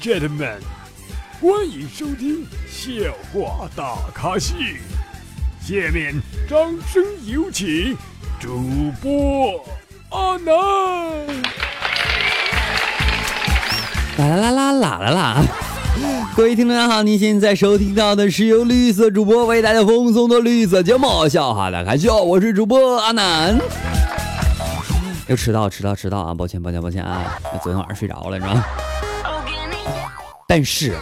gentlemen，欢迎收听笑话大咖秀。下面掌声有请主播阿南。啦啦啦啦啦啦啦！各位听众大家好，您现在收听到的是由绿色主播为大家奉送的绿色节目《笑话大咖秀》，我是主播阿南。又迟到，迟到，迟到啊！抱歉，抱歉，抱歉啊！昨天晚上睡着了，是吧？但是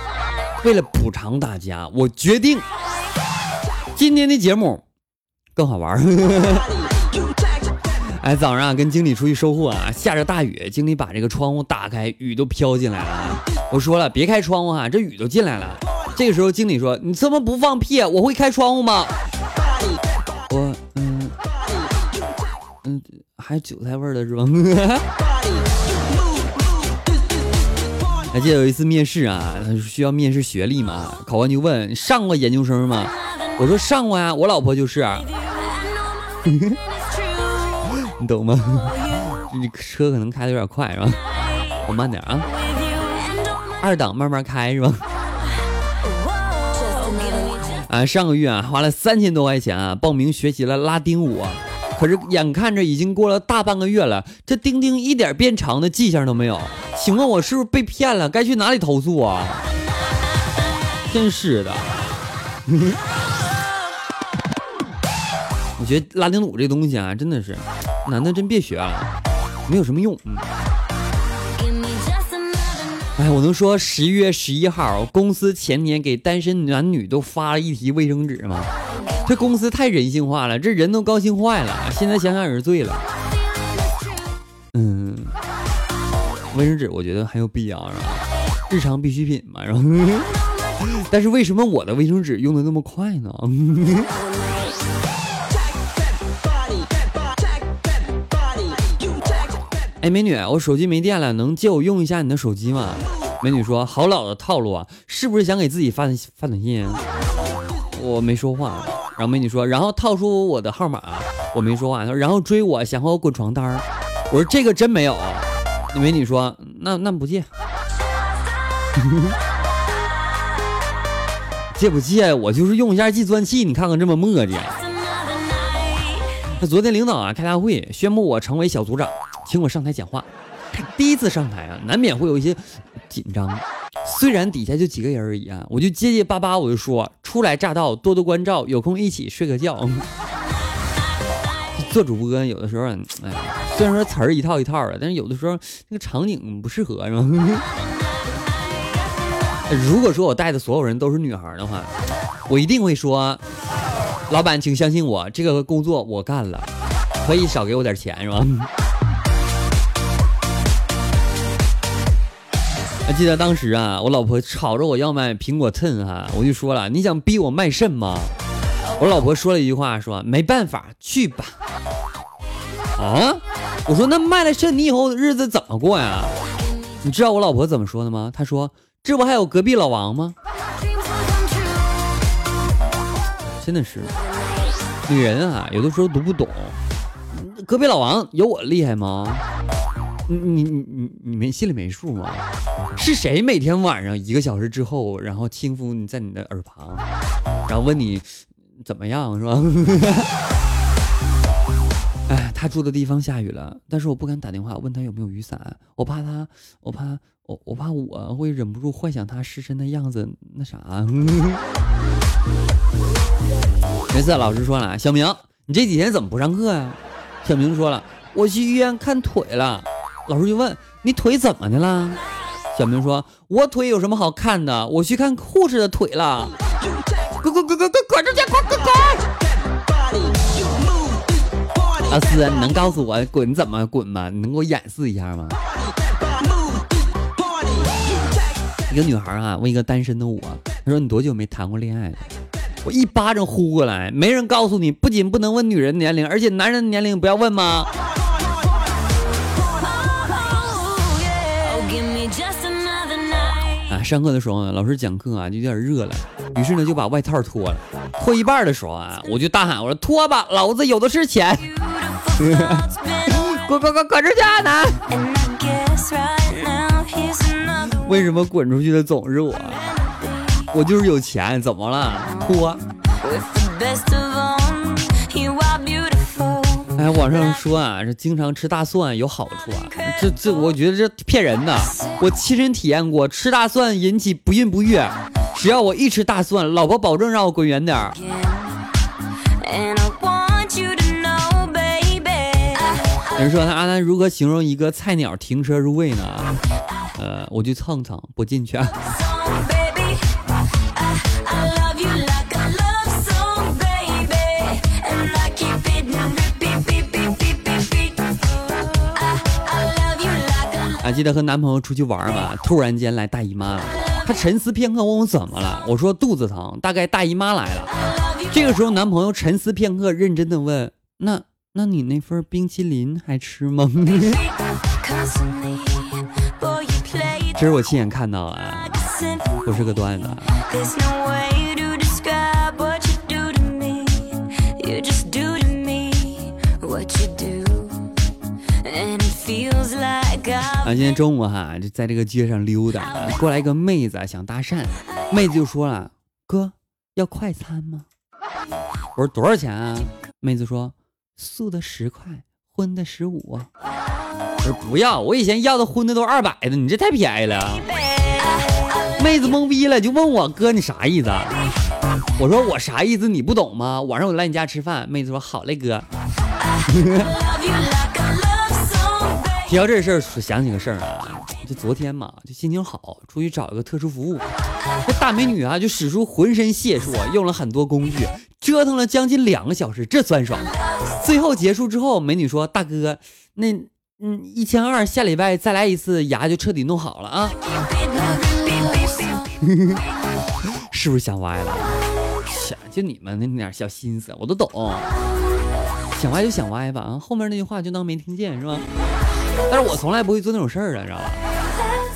为了补偿大家，我决定今天的节目更好玩。哎，早上啊，跟经理出去收货啊，下着大雨，经理把这个窗户打开，雨都飘进来了。我说了，别开窗户啊，这雨都进来了。这个时候，经理说：“你怎么不放屁？我会开窗户吗？”我，嗯，嗯，还韭菜味儿的是吧？还记得有一次面试啊，需要面试学历嘛，考官就问：“上过研究生吗？”我说：“上过呀，我老婆就是。”你懂吗？这车可能开的有点快是吧？我慢点啊，二档慢慢开是吧？啊，上个月啊花了三千多块钱啊报名学习了拉丁舞，可是眼看着已经过了大半个月了，这丁丁一点变长的迹象都没有，请问我是不是被骗了？该去哪里投诉啊？真是的。我觉得拉丁舞这东西啊，真的是，男的真别学了，没有什么用。嗯。哎，我能说十一月十一号，公司前年给单身男女都发了一提卫生纸吗？这公司太人性化了，这人都高兴坏了。现在想想也是醉了。嗯，卫生纸我觉得很有必要，是吧？日常必需品嘛，然后？但是为什么我的卫生纸用的那么快呢？哎，美女，我手机没电了，能借我用一下你的手机吗？美女说：“好老的套路啊，是不是想给自己发发短信？”我没说话。然后美女说：“然后套出我的号码。”我没说话。：“然后追我，想和我滚床单我说：“这个真没有。”美女说：“那那不借，借不借？我就是用一下计算器，你看看这么磨叽。”那昨天领导啊开大会，宣布我成为小组长。请我上台讲话，第一次上台啊，难免会有一些紧张。虽然底下就几个人而已啊，我就结结巴巴，我就说：初来乍到，多多关照，有空一起睡个觉。做主播有的时候，哎，虽然说词儿一套一套的，但是有的时候那个场景不适合，是吧？如果说我带的所有人都是女孩的话，我一定会说：老板，请相信我，这个工作我干了，可以少给我点钱，是吧？还 记得当时啊，我老婆吵着我要买苹果 ten 哈，我就说了，你想逼我卖肾吗？我老婆说了一句话，说没办法，去吧。啊？我说那卖了肾，你以后日子怎么过呀？你知道我老婆怎么说的吗？她说这不还有隔壁老王吗？真的是，女人啊，有的时候读不懂。隔壁老王有我厉害吗？你你你你你没心里没数吗？是谁每天晚上一个小时之后，然后轻抚你在你的耳旁，然后问你怎么样，是吧？哎，他住的地方下雨了，但是我不敢打电话问他有没有雨伞，我怕他，我怕我我怕我会忍不住幻想他失身的样子，那啥。没事，老师说了，小明，你这几天怎么不上课呀？小明说了，我去医院看腿了。老师就问你腿怎么的了？小明说：“我腿有什么好看的？我去看护士的腿了。”滚滚滚滚滚滚出去！滚滚滚！老师，你能告诉我滚怎么滚吗？你能给我演示一下吗？一个女孩啊，问一个单身的我，她说：“你多久没谈过恋爱了？”我一巴掌呼过来，没人告诉你，不仅不能问女人年龄，而且男人年龄不要问吗？啊上课的时候呢，老师讲课啊就有点热了，于是呢就把外套脱了。脱一半的时候啊，我就大喊：“我说脱吧，老子有的是钱！” 滚滚滚滚出去，男！为什么滚出去的总是我？我就是有钱，怎么了？哭。哎，网上说啊，这经常吃大蒜有好处啊，这这我觉得这骗人的。我亲身体验过，吃大蒜引起不孕不育。只要我一吃大蒜，老婆保证让我滚远点儿。有人说他阿南如何形容一个菜鸟停车入位呢？呃，我去蹭蹭，不进去。还记得和男朋友出去玩吗？突然间来大姨妈了，他沉思片刻问我怎么了，我说肚子疼，大概大姨妈来了。这个时候男朋友沉思片刻，认真的问：那那你那份冰淇淋还吃吗？这是我亲眼看到啊，不是个段子。啊，今天中午哈，就在这个街上溜达，过来一个妹子想搭讪，妹子就说了：“哥，要快餐吗？”我说：“多少钱啊？”妹子说：“素的十块，荤的十五。”我说：“不要，我以前要的荤的都二百的，你这太便宜了。”妹子懵逼了，就问我：“哥，你啥意思？”我说：“我啥意思？你不懂吗？晚上我来你家吃饭。”妹子说：“好嘞，哥。”提到这事儿，想起个事儿啊，就昨天嘛，就心情好，出去找一个特殊服务，这大美女啊，就使出浑身解数，用了很多工具，折腾了将近两个小时，这酸爽。最后结束之后，美女说：“大哥，那嗯，一千二，下礼拜再来一次，牙就彻底弄好了啊。”是不是想歪了？想就你们那点小心思，我都懂。想歪就想歪吧，啊，后面那句话就当没听见，是吧？但是我从来不会做那种事儿啊，知道吧？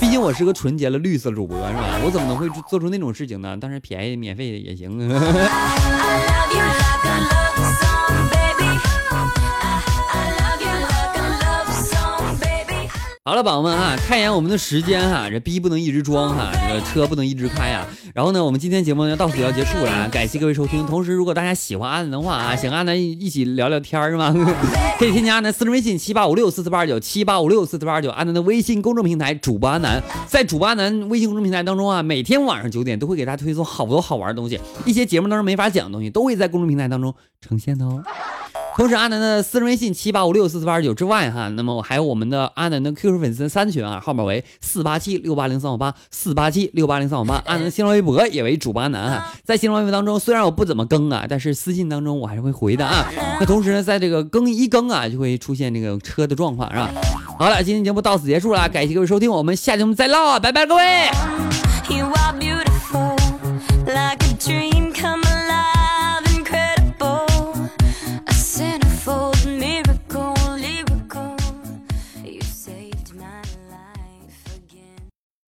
毕竟我是个纯洁的绿色主播，是吧？我怎么能会做出那种事情呢？但是便宜免费的也行。好了，宝宝们啊，看一眼我们的时间哈，这逼不能一直装哈，这个车不能一直开啊。然后呢，我们今天节目呢到此要结束了，感谢各位收听。同时，如果大家喜欢阿南的话啊，想阿南一起聊聊天是吗？可以添加阿南私人微信七八五六四四八二九七八五六四四八二九，阿南的微信公众平台主播阿南，在主播阿南微信公众平台当中啊，每天晚上九点都会给大家推送好多好玩的东西，一些节目当中没法讲的东西，都会在公众平台当中呈现的哦。同时，阿南的私人微信七八五六四四八二九之外，哈，那么我还有我们的阿南的 QQ 粉丝三群啊，号码为四八七六八零三五八四八七六八零三五八。阿南的新浪微博也为主播阿南哈，在新浪微博当中，虽然我不怎么更啊，但是私信当中我还是会回的啊。那同时呢，在这个更一更啊，就会出现这个车的状况，是吧？好了，今天节目到此结束了，感谢各位收听，我们下期节目再唠啊，拜拜，各位。